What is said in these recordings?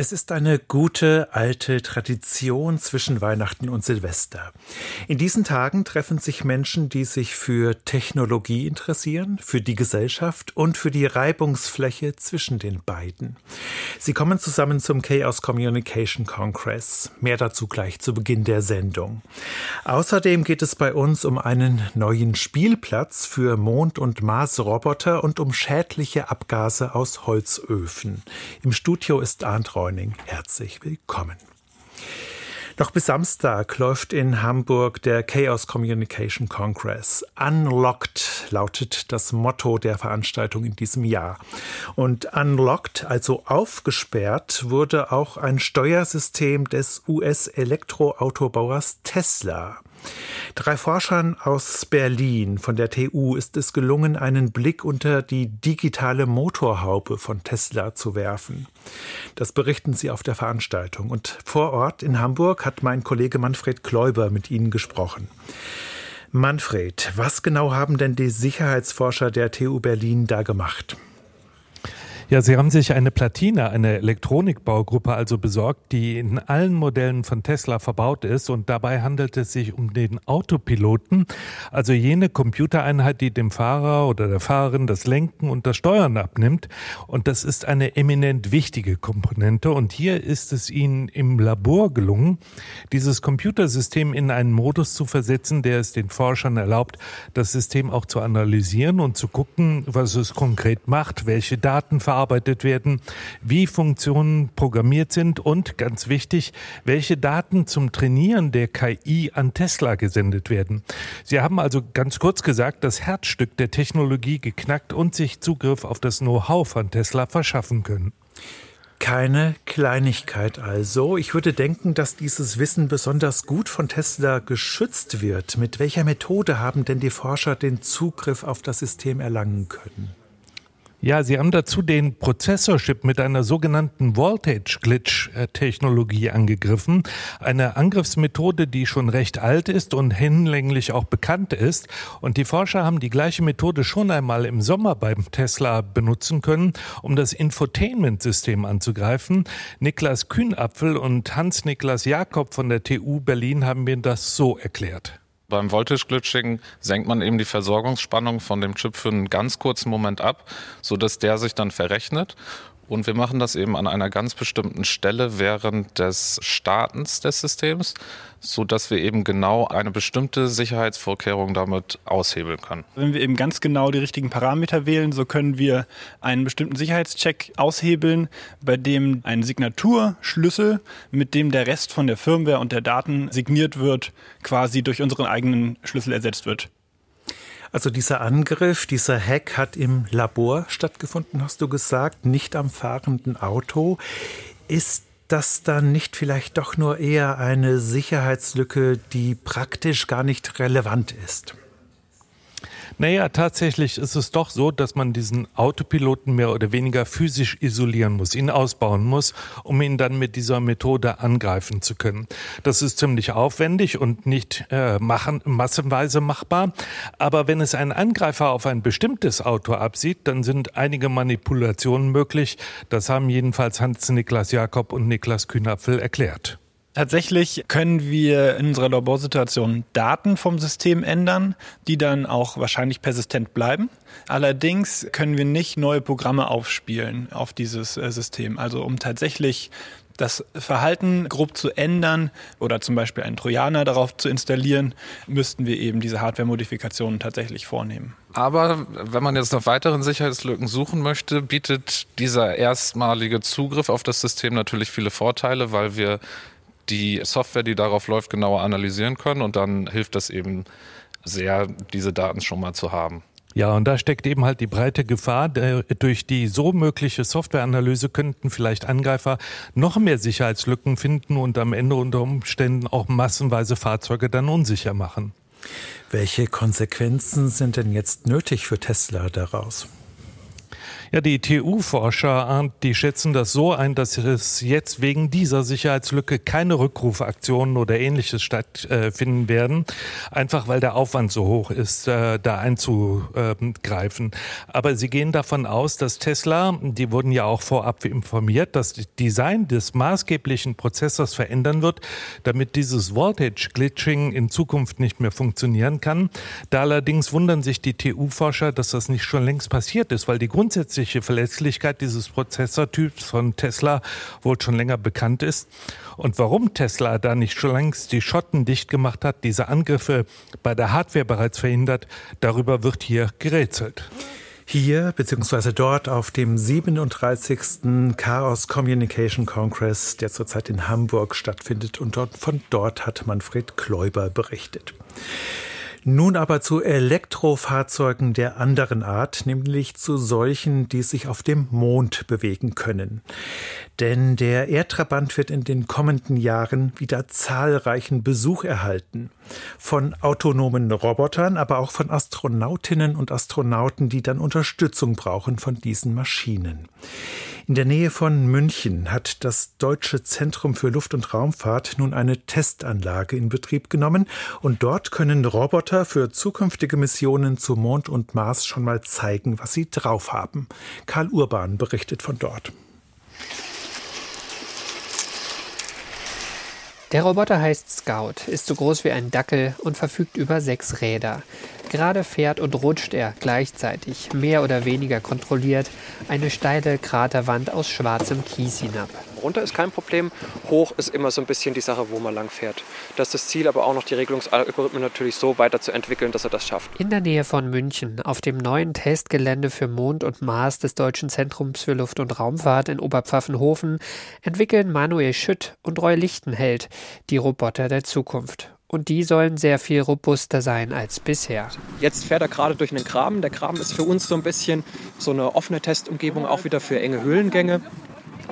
Es ist eine gute alte Tradition zwischen Weihnachten und Silvester. In diesen Tagen treffen sich Menschen, die sich für Technologie interessieren, für die Gesellschaft und für die Reibungsfläche zwischen den beiden. Sie kommen zusammen zum Chaos Communication Congress. Mehr dazu gleich zu Beginn der Sendung. Außerdem geht es bei uns um einen neuen Spielplatz für Mond- und Marsroboter und um schädliche Abgase aus Holzöfen. Im Studio ist Arndt Reu Morning. Herzlich willkommen. Noch bis Samstag läuft in Hamburg der Chaos Communication Congress. Unlocked lautet das Motto der Veranstaltung in diesem Jahr. Und unlocked, also aufgesperrt, wurde auch ein Steuersystem des US-Elektroautobauers Tesla. Drei Forschern aus Berlin von der TU ist es gelungen, einen Blick unter die digitale Motorhaube von Tesla zu werfen. Das berichten sie auf der Veranstaltung. Und vor Ort in Hamburg hat mein Kollege Manfred Kläuber mit ihnen gesprochen. Manfred, was genau haben denn die Sicherheitsforscher der TU Berlin da gemacht? Ja, Sie haben sich eine Platine, eine Elektronikbaugruppe also besorgt, die in allen Modellen von Tesla verbaut ist. Und dabei handelt es sich um den Autopiloten, also jene Computereinheit, die dem Fahrer oder der Fahrerin das Lenken und das Steuern abnimmt. Und das ist eine eminent wichtige Komponente. Und hier ist es Ihnen im Labor gelungen, dieses Computersystem in einen Modus zu versetzen, der es den Forschern erlaubt, das System auch zu analysieren und zu gucken, was es konkret macht, welche Daten verarbeitet verarbeitet werden, wie Funktionen programmiert sind und ganz wichtig, welche Daten zum Trainieren der KI an Tesla gesendet werden. Sie haben also ganz kurz gesagt, das Herzstück der Technologie geknackt und sich Zugriff auf das Know-how von Tesla verschaffen können. Keine Kleinigkeit also. Ich würde denken, dass dieses Wissen besonders gut von Tesla geschützt wird. Mit welcher Methode haben denn die Forscher den Zugriff auf das System erlangen können? Ja, Sie haben dazu den Prozessorchip mit einer sogenannten Voltage Glitch Technologie angegriffen. Eine Angriffsmethode, die schon recht alt ist und hinlänglich auch bekannt ist. Und die Forscher haben die gleiche Methode schon einmal im Sommer beim Tesla benutzen können, um das Infotainment-System anzugreifen. Niklas Kühnapfel und Hans-Niklas Jakob von der TU Berlin haben mir das so erklärt. Beim Voltage-Glitching senkt man eben die Versorgungsspannung von dem Chip für einen ganz kurzen Moment ab, sodass der sich dann verrechnet und wir machen das eben an einer ganz bestimmten Stelle während des Startens des Systems, so dass wir eben genau eine bestimmte Sicherheitsvorkehrung damit aushebeln können. Wenn wir eben ganz genau die richtigen Parameter wählen, so können wir einen bestimmten Sicherheitscheck aushebeln, bei dem ein Signaturschlüssel, mit dem der Rest von der Firmware und der Daten signiert wird, quasi durch unseren eigenen Schlüssel ersetzt wird. Also dieser Angriff, dieser Hack hat im Labor stattgefunden, hast du gesagt, nicht am fahrenden Auto. Ist das dann nicht vielleicht doch nur eher eine Sicherheitslücke, die praktisch gar nicht relevant ist? Naja, tatsächlich ist es doch so, dass man diesen Autopiloten mehr oder weniger physisch isolieren muss, ihn ausbauen muss, um ihn dann mit dieser Methode angreifen zu können. Das ist ziemlich aufwendig und nicht äh, machen, massenweise machbar. Aber wenn es ein Angreifer auf ein bestimmtes Auto absieht, dann sind einige Manipulationen möglich. Das haben jedenfalls Hans-Niklas Jakob und Niklas Kühnapfel erklärt. Tatsächlich können wir in unserer Laborsituation Daten vom System ändern, die dann auch wahrscheinlich persistent bleiben. Allerdings können wir nicht neue Programme aufspielen auf dieses äh, System. Also um tatsächlich das Verhalten grob zu ändern oder zum Beispiel einen Trojaner darauf zu installieren, müssten wir eben diese Hardware-Modifikationen tatsächlich vornehmen. Aber wenn man jetzt nach weiteren Sicherheitslücken suchen möchte, bietet dieser erstmalige Zugriff auf das System natürlich viele Vorteile, weil wir die Software, die darauf läuft, genauer analysieren können und dann hilft das eben sehr, diese Daten schon mal zu haben. Ja, und da steckt eben halt die breite Gefahr. Durch die so mögliche Softwareanalyse könnten vielleicht Angreifer noch mehr Sicherheitslücken finden und am Ende unter Umständen auch massenweise Fahrzeuge dann unsicher machen. Welche Konsequenzen sind denn jetzt nötig für Tesla daraus? Ja, die TU-Forscher, die schätzen das so ein, dass es jetzt wegen dieser Sicherheitslücke keine Rückrufaktionen oder ähnliches stattfinden werden, einfach weil der Aufwand so hoch ist, äh, da einzugreifen. Aber sie gehen davon aus, dass Tesla, die wurden ja auch vorab informiert, das Design des maßgeblichen Prozessors verändern wird, damit dieses Voltage Glitching in Zukunft nicht mehr funktionieren kann. Da allerdings wundern sich die TU-Forscher, dass das nicht schon längst passiert ist, weil die grundsätzliche grundsätzliche Verlässlichkeit dieses Prozessortyps von Tesla wohl schon länger bekannt ist. Und warum Tesla da nicht schon längst die Schotten dicht gemacht hat, diese Angriffe bei der Hardware bereits verhindert, darüber wird hier gerätselt. Hier bzw. dort auf dem 37. Chaos Communication Congress, der zurzeit in Hamburg stattfindet und dort, von dort hat Manfred Kläuber berichtet. Nun aber zu Elektrofahrzeugen der anderen Art, nämlich zu solchen, die sich auf dem Mond bewegen können. Denn der Erdtrabant wird in den kommenden Jahren wieder zahlreichen Besuch erhalten. Von autonomen Robotern, aber auch von Astronautinnen und Astronauten, die dann Unterstützung brauchen von diesen Maschinen. In der Nähe von München hat das Deutsche Zentrum für Luft- und Raumfahrt nun eine Testanlage in Betrieb genommen und dort können Roboter für zukünftige Missionen zu Mond und Mars schon mal zeigen, was sie drauf haben. Karl Urban berichtet von dort. Der Roboter heißt Scout, ist so groß wie ein Dackel und verfügt über sechs Räder. Gerade fährt und rutscht er gleichzeitig, mehr oder weniger kontrolliert, eine steile Kraterwand aus schwarzem Kies hinab. Runter ist kein Problem, hoch ist immer so ein bisschen die Sache, wo man lang fährt. Das ist das Ziel, aber auch noch die Regelungsalgorithmen natürlich so weiterzuentwickeln, dass er das schafft. In der Nähe von München, auf dem neuen Testgelände für Mond und Mars des Deutschen Zentrums für Luft- und Raumfahrt in Oberpfaffenhofen, entwickeln Manuel Schütt und Roy Lichtenheld die Roboter der Zukunft und die sollen sehr viel robuster sein als bisher. Jetzt fährt er gerade durch einen Graben. Der Graben ist für uns so ein bisschen so eine offene Testumgebung, auch wieder für enge Höhlengänge,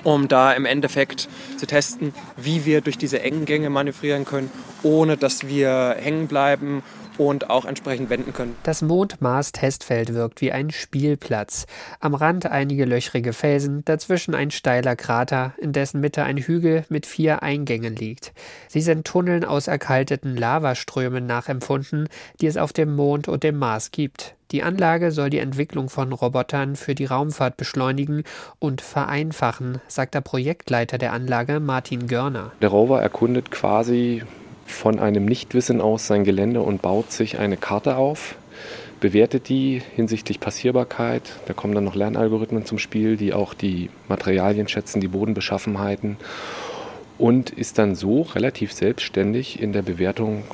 um da im Endeffekt zu testen, wie wir durch diese engen Gänge manövrieren können, ohne dass wir hängen bleiben und auch entsprechend wenden können. Das Mond-Mars-Testfeld wirkt wie ein Spielplatz. Am Rand einige löchrige Felsen, dazwischen ein steiler Krater, in dessen Mitte ein Hügel mit vier Eingängen liegt. Sie sind Tunneln aus erkalteten Lavaströmen nachempfunden, die es auf dem Mond und dem Mars gibt. Die Anlage soll die Entwicklung von Robotern für die Raumfahrt beschleunigen und vereinfachen, sagt der Projektleiter der Anlage Martin Görner. Der Rover erkundet quasi von einem Nichtwissen aus sein Gelände und baut sich eine Karte auf, bewertet die hinsichtlich Passierbarkeit. Da kommen dann noch Lernalgorithmen zum Spiel, die auch die Materialien schätzen, die Bodenbeschaffenheiten und ist dann so relativ selbstständig in der Bewertung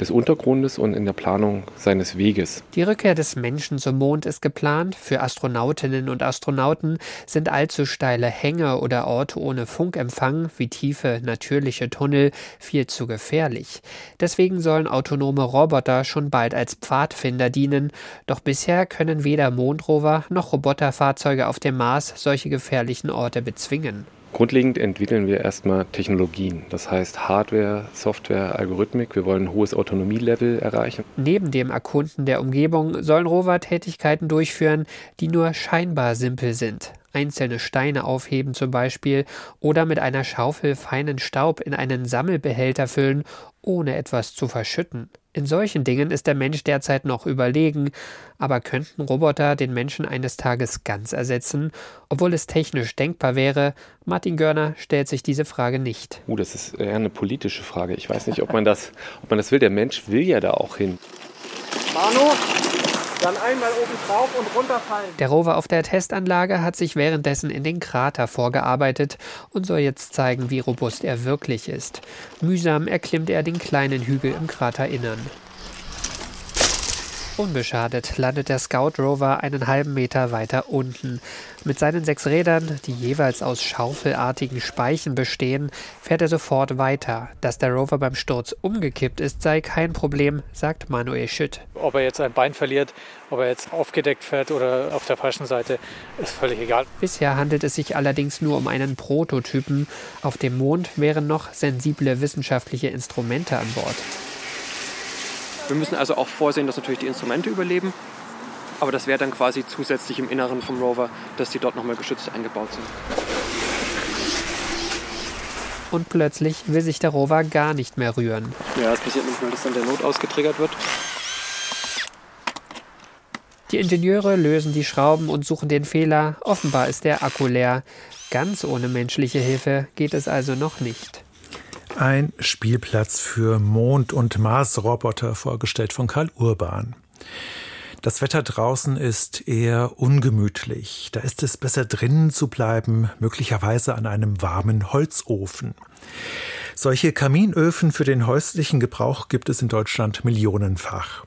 des Untergrundes und in der Planung seines Weges. Die Rückkehr des Menschen zum Mond ist geplant. Für Astronautinnen und Astronauten sind allzu steile Hänge oder Orte ohne Funkempfang wie tiefe natürliche Tunnel viel zu gefährlich. Deswegen sollen autonome Roboter schon bald als Pfadfinder dienen. Doch bisher können weder Mondrover noch Roboterfahrzeuge auf dem Mars solche gefährlichen Orte bezwingen. Grundlegend entwickeln wir erstmal Technologien, das heißt Hardware, Software, Algorithmik. Wir wollen ein hohes Autonomielevel erreichen. Neben dem Erkunden der Umgebung sollen Rover Tätigkeiten durchführen, die nur scheinbar simpel sind. Einzelne Steine aufheben zum Beispiel oder mit einer Schaufel feinen Staub in einen Sammelbehälter füllen, ohne etwas zu verschütten. In solchen Dingen ist der Mensch derzeit noch überlegen, aber könnten Roboter den Menschen eines Tages ganz ersetzen, obwohl es technisch denkbar wäre? Martin Görner stellt sich diese Frage nicht. Uh, das ist eher eine politische Frage. Ich weiß nicht, ob man das, ob man das will. Der Mensch will ja da auch hin. Manu, dann einmal oben drauf und runterfallen. Der Rover auf der Testanlage hat sich währenddessen in den Krater vorgearbeitet und soll jetzt zeigen, wie robust er wirklich ist. Mühsam erklimmt er den kleinen Hügel im Kraterinnern. Unbeschadet landet der Scout Rover einen halben Meter weiter unten. Mit seinen sechs Rädern, die jeweils aus schaufelartigen Speichen bestehen, fährt er sofort weiter. Dass der Rover beim Sturz umgekippt ist, sei kein Problem, sagt Manuel Schütt. Ob er jetzt ein Bein verliert, ob er jetzt aufgedeckt fährt oder auf der falschen Seite, ist völlig egal. Bisher handelt es sich allerdings nur um einen Prototypen. Auf dem Mond wären noch sensible wissenschaftliche Instrumente an Bord. Wir müssen also auch vorsehen, dass natürlich die Instrumente überleben. Aber das wäre dann quasi zusätzlich im Inneren vom Rover, dass die dort nochmal geschützt eingebaut sind. Und plötzlich will sich der Rover gar nicht mehr rühren. Ja, es passiert manchmal, dass dann der Not ausgetriggert wird. Die Ingenieure lösen die Schrauben und suchen den Fehler. Offenbar ist der Akku leer. Ganz ohne menschliche Hilfe geht es also noch nicht. Ein Spielplatz für Mond- und Marsroboter, vorgestellt von Karl Urban. Das Wetter draußen ist eher ungemütlich. Da ist es besser drinnen zu bleiben, möglicherweise an einem warmen Holzofen. Solche Kaminöfen für den häuslichen Gebrauch gibt es in Deutschland millionenfach.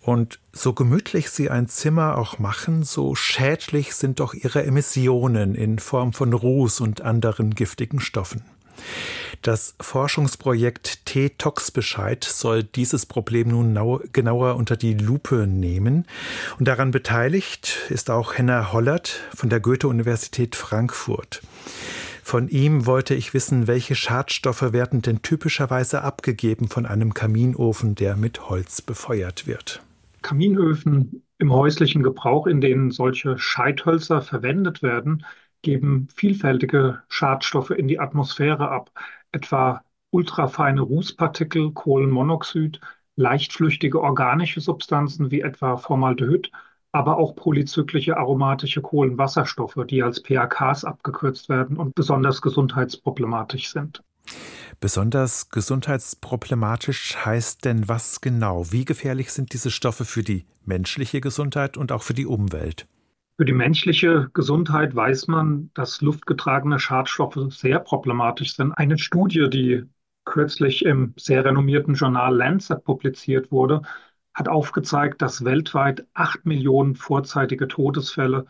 Und so gemütlich sie ein Zimmer auch machen, so schädlich sind doch ihre Emissionen in Form von Ruß und anderen giftigen Stoffen. Das Forschungsprojekt T-Tox-Bescheid soll dieses Problem nun genauer unter die Lupe nehmen. Und daran beteiligt ist auch Henna Hollert von der Goethe-Universität Frankfurt. Von ihm wollte ich wissen, welche Schadstoffe werden denn typischerweise abgegeben von einem Kaminofen, der mit Holz befeuert wird. Kaminöfen im häuslichen Gebrauch, in denen solche Scheithölzer verwendet werden, geben vielfältige Schadstoffe in die Atmosphäre ab, etwa ultrafeine Rußpartikel, Kohlenmonoxid, leichtflüchtige organische Substanzen wie etwa Formaldehyd, aber auch polyzyklische aromatische Kohlenwasserstoffe, die als PAKs abgekürzt werden und besonders gesundheitsproblematisch sind. Besonders gesundheitsproblematisch heißt denn was genau? Wie gefährlich sind diese Stoffe für die menschliche Gesundheit und auch für die Umwelt? Für die menschliche Gesundheit weiß man, dass luftgetragene Schadstoffe sehr problematisch sind. Eine Studie, die kürzlich im sehr renommierten Journal Lancet publiziert wurde, hat aufgezeigt, dass weltweit acht Millionen vorzeitige Todesfälle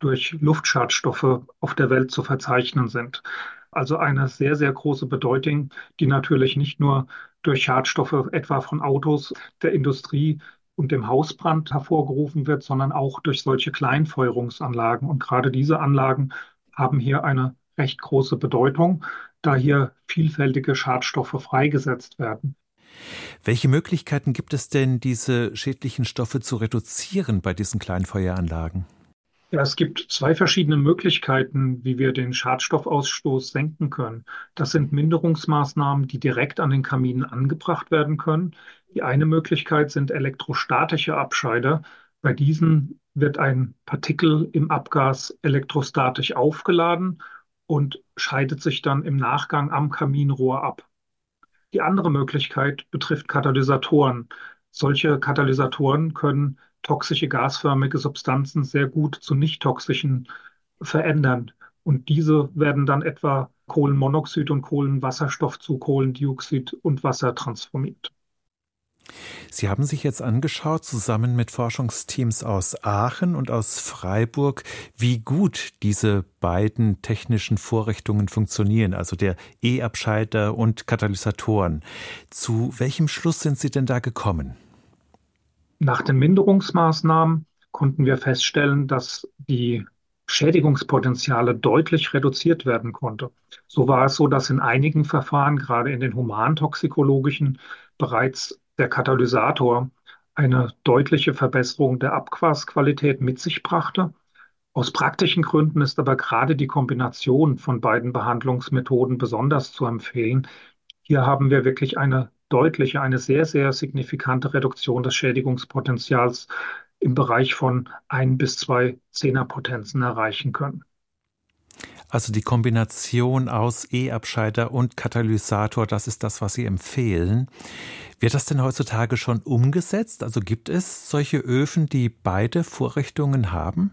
durch Luftschadstoffe auf der Welt zu verzeichnen sind. Also eine sehr, sehr große Bedeutung, die natürlich nicht nur durch Schadstoffe etwa von Autos, der Industrie, und dem Hausbrand hervorgerufen wird, sondern auch durch solche Kleinfeuerungsanlagen. Und gerade diese Anlagen haben hier eine recht große Bedeutung, da hier vielfältige Schadstoffe freigesetzt werden. Welche Möglichkeiten gibt es denn, diese schädlichen Stoffe zu reduzieren bei diesen Kleinfeueranlagen? Ja, es gibt zwei verschiedene Möglichkeiten, wie wir den Schadstoffausstoß senken können. Das sind Minderungsmaßnahmen, die direkt an den Kaminen angebracht werden können. Die eine Möglichkeit sind elektrostatische Abscheider. Bei diesen wird ein Partikel im Abgas elektrostatisch aufgeladen und scheidet sich dann im Nachgang am Kaminrohr ab. Die andere Möglichkeit betrifft Katalysatoren. Solche Katalysatoren können toxische gasförmige Substanzen sehr gut zu nicht toxischen verändern. Und diese werden dann etwa Kohlenmonoxid und Kohlenwasserstoff zu Kohlendioxid und Wasser transformiert. Sie haben sich jetzt angeschaut, zusammen mit Forschungsteams aus Aachen und aus Freiburg, wie gut diese beiden technischen Vorrichtungen funktionieren, also der E-Abschalter und Katalysatoren. Zu welchem Schluss sind Sie denn da gekommen? Nach den Minderungsmaßnahmen konnten wir feststellen, dass die Schädigungspotenziale deutlich reduziert werden konnte. So war es so, dass in einigen Verfahren, gerade in den humantoxikologischen, bereits der Katalysator eine deutliche Verbesserung der Abgasqualität mit sich brachte. Aus praktischen Gründen ist aber gerade die Kombination von beiden Behandlungsmethoden besonders zu empfehlen. Hier haben wir wirklich eine deutliche, eine sehr, sehr signifikante Reduktion des Schädigungspotenzials im Bereich von ein bis zwei Zehnerpotenzen erreichen können. Also die Kombination aus E-Abscheider und Katalysator, das ist das, was Sie empfehlen. Wird das denn heutzutage schon umgesetzt? Also gibt es solche Öfen, die beide Vorrichtungen haben?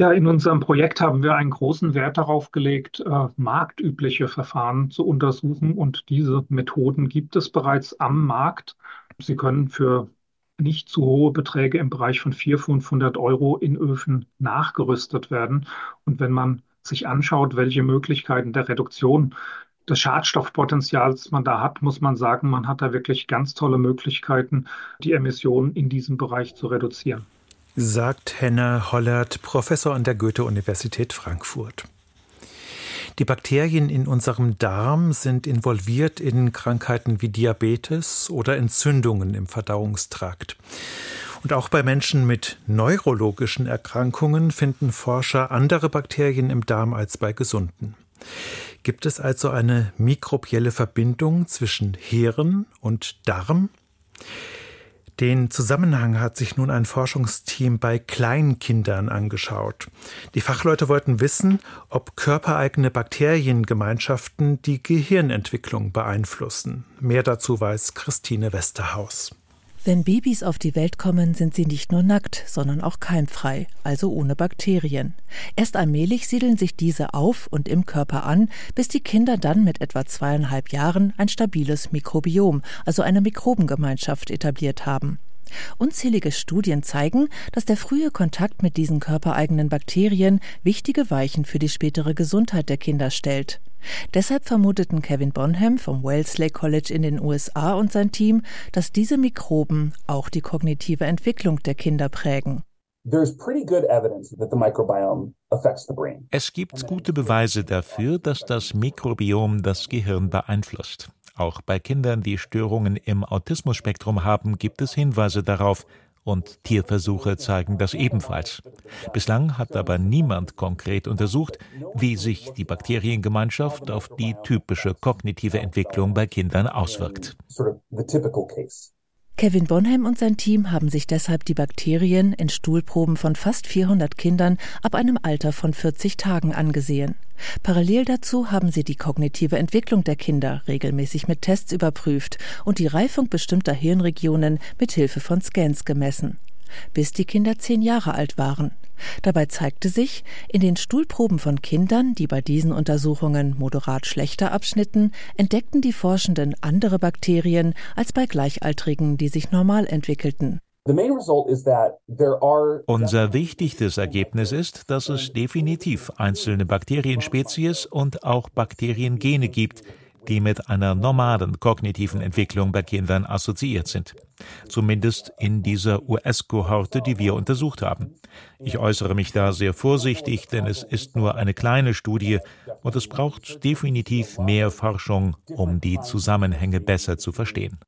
Ja, in unserem Projekt haben wir einen großen Wert darauf gelegt, äh, marktübliche Verfahren zu untersuchen. Und diese Methoden gibt es bereits am Markt. Sie können für nicht zu hohe Beträge im Bereich von 400, 500 Euro in Öfen nachgerüstet werden. Und wenn man sich anschaut, welche Möglichkeiten der Reduktion des Schadstoffpotenzials man da hat, muss man sagen, man hat da wirklich ganz tolle Möglichkeiten, die Emissionen in diesem Bereich zu reduzieren sagt Henna Hollert, Professor an der Goethe-Universität Frankfurt. Die Bakterien in unserem Darm sind involviert in Krankheiten wie Diabetes oder Entzündungen im Verdauungstrakt. Und auch bei Menschen mit neurologischen Erkrankungen finden Forscher andere Bakterien im Darm als bei gesunden. Gibt es also eine mikrobielle Verbindung zwischen Hirn und Darm? Den Zusammenhang hat sich nun ein Forschungsteam bei Kleinkindern angeschaut. Die Fachleute wollten wissen, ob körpereigene Bakteriengemeinschaften die Gehirnentwicklung beeinflussen. Mehr dazu weiß Christine Westerhaus. Wenn Babys auf die Welt kommen, sind sie nicht nur nackt, sondern auch keimfrei, also ohne Bakterien. Erst allmählich siedeln sich diese auf und im Körper an, bis die Kinder dann mit etwa zweieinhalb Jahren ein stabiles Mikrobiom, also eine Mikrobengemeinschaft etabliert haben. Unzählige Studien zeigen, dass der frühe Kontakt mit diesen körpereigenen Bakterien wichtige Weichen für die spätere Gesundheit der Kinder stellt. Deshalb vermuteten Kevin Bonham vom Wellesley College in den USA und sein Team, dass diese Mikroben auch die kognitive Entwicklung der Kinder prägen. Es gibt gute Beweise dafür, dass das Mikrobiom das Gehirn beeinflusst. Auch bei Kindern, die Störungen im Autismus-Spektrum haben, gibt es Hinweise darauf, und Tierversuche zeigen das ebenfalls. Bislang hat aber niemand konkret untersucht, wie sich die Bakteriengemeinschaft auf die typische kognitive Entwicklung bei Kindern auswirkt. Kevin Bonham und sein Team haben sich deshalb die Bakterien in Stuhlproben von fast 400 Kindern ab einem Alter von 40 Tagen angesehen. Parallel dazu haben sie die kognitive Entwicklung der Kinder regelmäßig mit Tests überprüft und die Reifung bestimmter Hirnregionen mit Hilfe von Scans gemessen bis die Kinder zehn Jahre alt waren. Dabei zeigte sich, in den Stuhlproben von Kindern, die bei diesen Untersuchungen moderat schlechter abschnitten, entdeckten die Forschenden andere Bakterien als bei Gleichaltrigen, die sich normal entwickelten. Unser wichtigstes Ergebnis ist, dass es definitiv einzelne Bakterienspezies und auch Bakteriengene gibt, die mit einer normalen kognitiven Entwicklung bei Kindern assoziiert sind. Zumindest in dieser US-Kohorte, die wir untersucht haben. Ich äußere mich da sehr vorsichtig, denn es ist nur eine kleine Studie und es braucht definitiv mehr Forschung, um die Zusammenhänge besser zu verstehen.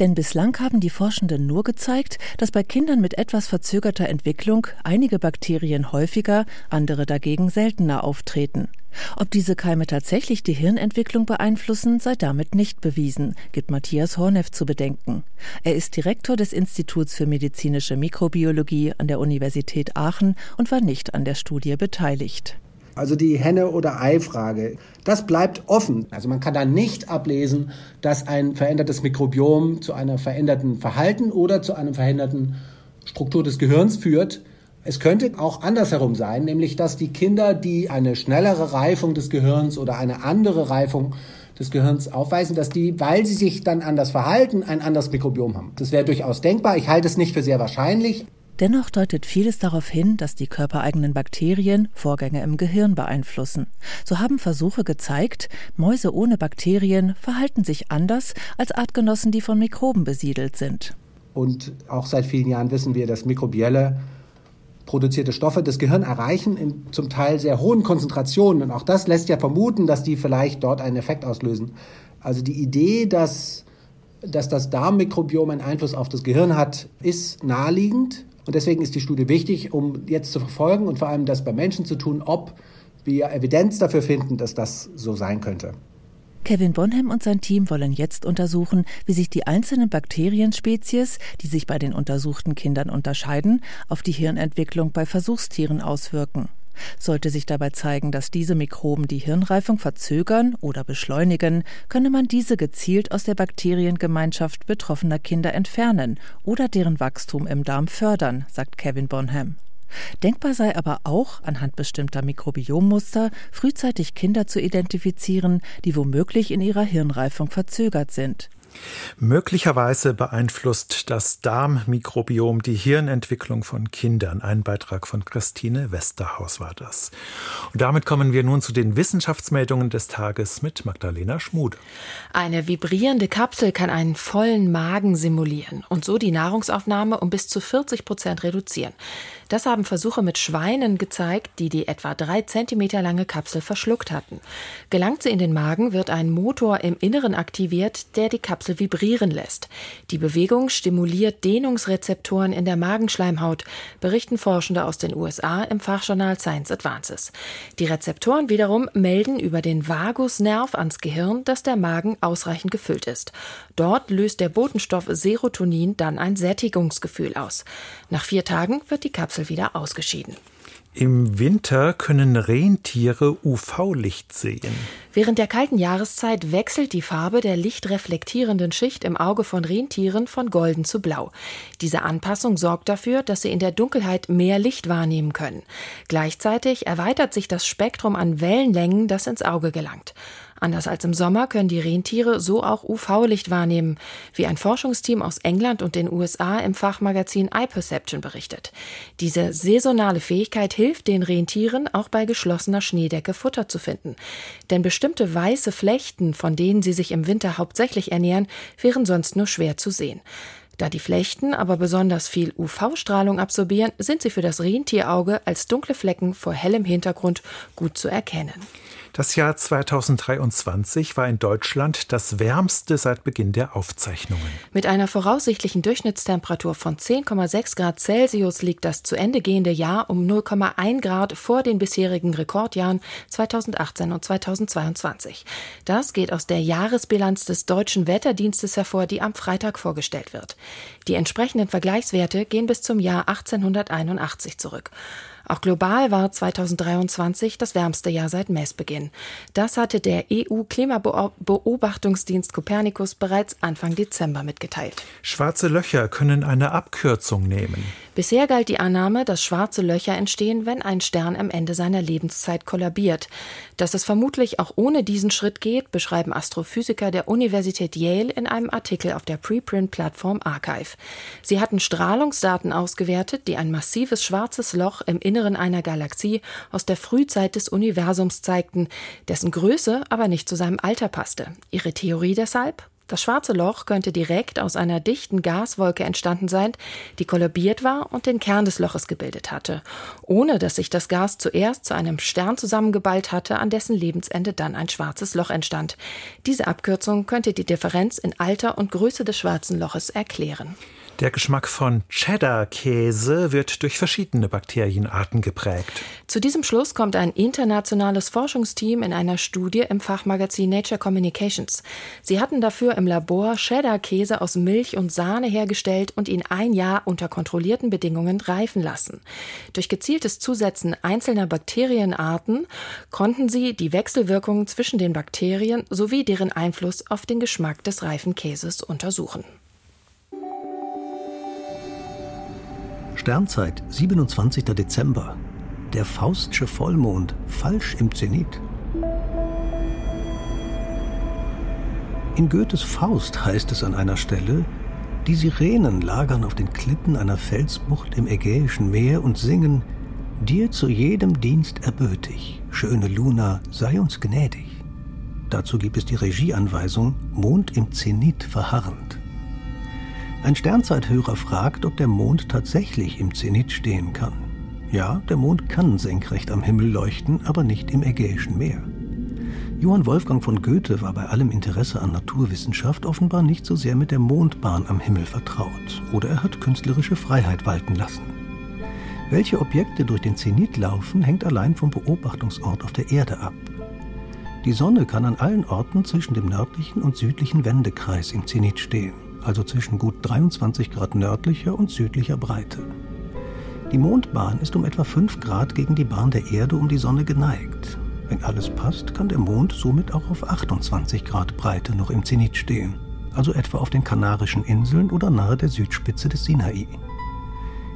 Denn bislang haben die Forschenden nur gezeigt, dass bei Kindern mit etwas verzögerter Entwicklung einige Bakterien häufiger, andere dagegen seltener auftreten. Ob diese Keime tatsächlich die Hirnentwicklung beeinflussen, sei damit nicht bewiesen, gibt Matthias Horneff zu bedenken. Er ist Direktor des Instituts für medizinische Mikrobiologie an der Universität Aachen und war nicht an der Studie beteiligt. Also die Henne- oder Ei-Frage, das bleibt offen. Also man kann da nicht ablesen, dass ein verändertes Mikrobiom zu einem veränderten Verhalten oder zu einer veränderten Struktur des Gehirns führt. Es könnte auch andersherum sein, nämlich dass die Kinder, die eine schnellere Reifung des Gehirns oder eine andere Reifung des Gehirns aufweisen, dass die, weil sie sich dann anders verhalten, ein anderes Mikrobiom haben. Das wäre durchaus denkbar. Ich halte es nicht für sehr wahrscheinlich. Dennoch deutet vieles darauf hin, dass die körpereigenen Bakterien Vorgänge im Gehirn beeinflussen. So haben Versuche gezeigt, Mäuse ohne Bakterien verhalten sich anders als Artgenossen, die von Mikroben besiedelt sind. Und auch seit vielen Jahren wissen wir, dass mikrobielle produzierte Stoffe das Gehirn erreichen in zum Teil sehr hohen Konzentrationen. Und auch das lässt ja vermuten, dass die vielleicht dort einen Effekt auslösen. Also die Idee, dass, dass das Darmmikrobiom einen Einfluss auf das Gehirn hat, ist naheliegend. Und deswegen ist die Studie wichtig, um jetzt zu verfolgen und vor allem das bei Menschen zu tun, ob wir Evidenz dafür finden, dass das so sein könnte. Kevin Bonham und sein Team wollen jetzt untersuchen, wie sich die einzelnen Bakterienspezies, die sich bei den untersuchten Kindern unterscheiden, auf die Hirnentwicklung bei Versuchstieren auswirken. Sollte sich dabei zeigen, dass diese Mikroben die Hirnreifung verzögern oder beschleunigen, könne man diese gezielt aus der Bakteriengemeinschaft betroffener Kinder entfernen oder deren Wachstum im Darm fördern, sagt Kevin Bonham. Denkbar sei aber auch, anhand bestimmter Mikrobiommuster frühzeitig Kinder zu identifizieren, die womöglich in ihrer Hirnreifung verzögert sind. Möglicherweise beeinflusst das Darmmikrobiom die Hirnentwicklung von Kindern. Ein Beitrag von Christine Westerhaus war das. Und damit kommen wir nun zu den Wissenschaftsmeldungen des Tages mit Magdalena Schmude. Eine vibrierende Kapsel kann einen vollen Magen simulieren und so die Nahrungsaufnahme um bis zu 40 Prozent reduzieren. Das haben Versuche mit Schweinen gezeigt, die die etwa drei Zentimeter lange Kapsel verschluckt hatten. Gelangt sie in den Magen, wird ein Motor im Inneren aktiviert, der die Kapsel vibrieren lässt. Die Bewegung stimuliert Dehnungsrezeptoren in der Magenschleimhaut, berichten Forschende aus den USA im Fachjournal Science Advances. Die Rezeptoren wiederum melden über den Vagusnerv ans Gehirn, dass der Magen ausreichend gefüllt ist. Dort löst der Botenstoff Serotonin dann ein Sättigungsgefühl aus. Nach vier Tagen wird die Kapsel wieder ausgeschieden. Im Winter können Rentiere UV-Licht sehen. Während der kalten Jahreszeit wechselt die Farbe der lichtreflektierenden Schicht im Auge von Rentieren von golden zu blau. Diese Anpassung sorgt dafür, dass sie in der Dunkelheit mehr Licht wahrnehmen können. Gleichzeitig erweitert sich das Spektrum an Wellenlängen, das ins Auge gelangt. Anders als im Sommer können die Rentiere so auch UV-Licht wahrnehmen, wie ein Forschungsteam aus England und den USA im Fachmagazin iPerception berichtet. Diese saisonale Fähigkeit hilft den Rentieren auch bei geschlossener Schneedecke Futter zu finden. Denn bestimmte weiße Flechten, von denen sie sich im Winter hauptsächlich ernähren, wären sonst nur schwer zu sehen. Da die Flechten aber besonders viel UV-Strahlung absorbieren, sind sie für das Rentierauge als dunkle Flecken vor hellem Hintergrund gut zu erkennen. Das Jahr 2023 war in Deutschland das wärmste seit Beginn der Aufzeichnungen. Mit einer voraussichtlichen Durchschnittstemperatur von 10,6 Grad Celsius liegt das zu Ende gehende Jahr um 0,1 Grad vor den bisherigen Rekordjahren 2018 und 2022. Das geht aus der Jahresbilanz des Deutschen Wetterdienstes hervor, die am Freitag vorgestellt wird. Die entsprechenden Vergleichswerte gehen bis zum Jahr 1881 zurück. Auch global war 2023 das wärmste Jahr seit Messbeginn. Das hatte der EU-Klimabeobachtungsdienst Copernicus bereits Anfang Dezember mitgeteilt. Schwarze Löcher können eine Abkürzung nehmen. Bisher galt die Annahme, dass schwarze Löcher entstehen, wenn ein Stern am Ende seiner Lebenszeit kollabiert. Dass es vermutlich auch ohne diesen Schritt geht, beschreiben Astrophysiker der Universität Yale in einem Artikel auf der Preprint-Plattform Archive. Sie hatten Strahlungsdaten ausgewertet, die ein massives schwarzes Loch im Inneren einer Galaxie aus der Frühzeit des Universums zeigten, dessen Größe aber nicht zu seinem Alter passte. Ihre Theorie deshalb? Das schwarze Loch könnte direkt aus einer dichten Gaswolke entstanden sein, die kollabiert war und den Kern des Loches gebildet hatte, ohne dass sich das Gas zuerst zu einem Stern zusammengeballt hatte, an dessen Lebensende dann ein schwarzes Loch entstand. Diese Abkürzung könnte die Differenz in Alter und Größe des schwarzen Loches erklären. Der Geschmack von Cheddar-Käse wird durch verschiedene Bakterienarten geprägt. Zu diesem Schluss kommt ein internationales Forschungsteam in einer Studie im Fachmagazin Nature Communications. Sie hatten dafür im Labor Cheddar-Käse aus Milch und Sahne hergestellt und ihn ein Jahr unter kontrollierten Bedingungen reifen lassen. Durch gezieltes Zusetzen einzelner Bakterienarten konnten sie die Wechselwirkungen zwischen den Bakterien sowie deren Einfluss auf den Geschmack des reifen Käses untersuchen. Sternzeit, 27. Dezember. Der Faustsche Vollmond, falsch im Zenit. In Goethes Faust heißt es an einer Stelle, die Sirenen lagern auf den Klippen einer Felsbucht im Ägäischen Meer und singen, dir zu jedem Dienst erbötig, schöne Luna, sei uns gnädig. Dazu gibt es die Regieanweisung, Mond im Zenit verharrend. Ein Sternzeithörer fragt, ob der Mond tatsächlich im Zenit stehen kann. Ja, der Mond kann senkrecht am Himmel leuchten, aber nicht im Ägäischen Meer. Johann Wolfgang von Goethe war bei allem Interesse an Naturwissenschaft offenbar nicht so sehr mit der Mondbahn am Himmel vertraut, oder er hat künstlerische Freiheit walten lassen. Welche Objekte durch den Zenit laufen, hängt allein vom Beobachtungsort auf der Erde ab. Die Sonne kann an allen Orten zwischen dem nördlichen und südlichen Wendekreis im Zenit stehen also zwischen gut 23 Grad nördlicher und südlicher Breite. Die Mondbahn ist um etwa 5 Grad gegen die Bahn der Erde um die Sonne geneigt. Wenn alles passt, kann der Mond somit auch auf 28 Grad Breite noch im Zenit stehen, also etwa auf den Kanarischen Inseln oder nahe der Südspitze des Sinai.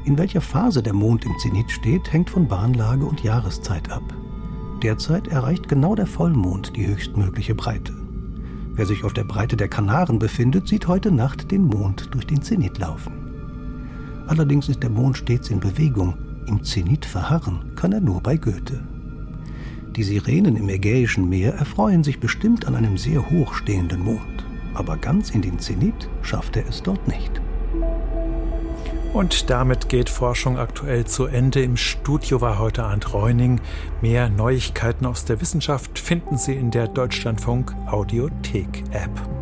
In welcher Phase der Mond im Zenit steht, hängt von Bahnlage und Jahreszeit ab. Derzeit erreicht genau der Vollmond die höchstmögliche Breite. Wer sich auf der Breite der Kanaren befindet, sieht heute Nacht den Mond durch den Zenit laufen. Allerdings ist der Mond stets in Bewegung. Im Zenit verharren kann er nur bei Goethe. Die Sirenen im Ägäischen Meer erfreuen sich bestimmt an einem sehr hoch stehenden Mond. Aber ganz in den Zenit schafft er es dort nicht. Und damit geht Forschung aktuell zu Ende. Im Studio war heute Arndt Reuning. Mehr Neuigkeiten aus der Wissenschaft finden Sie in der Deutschlandfunk Audiothek App.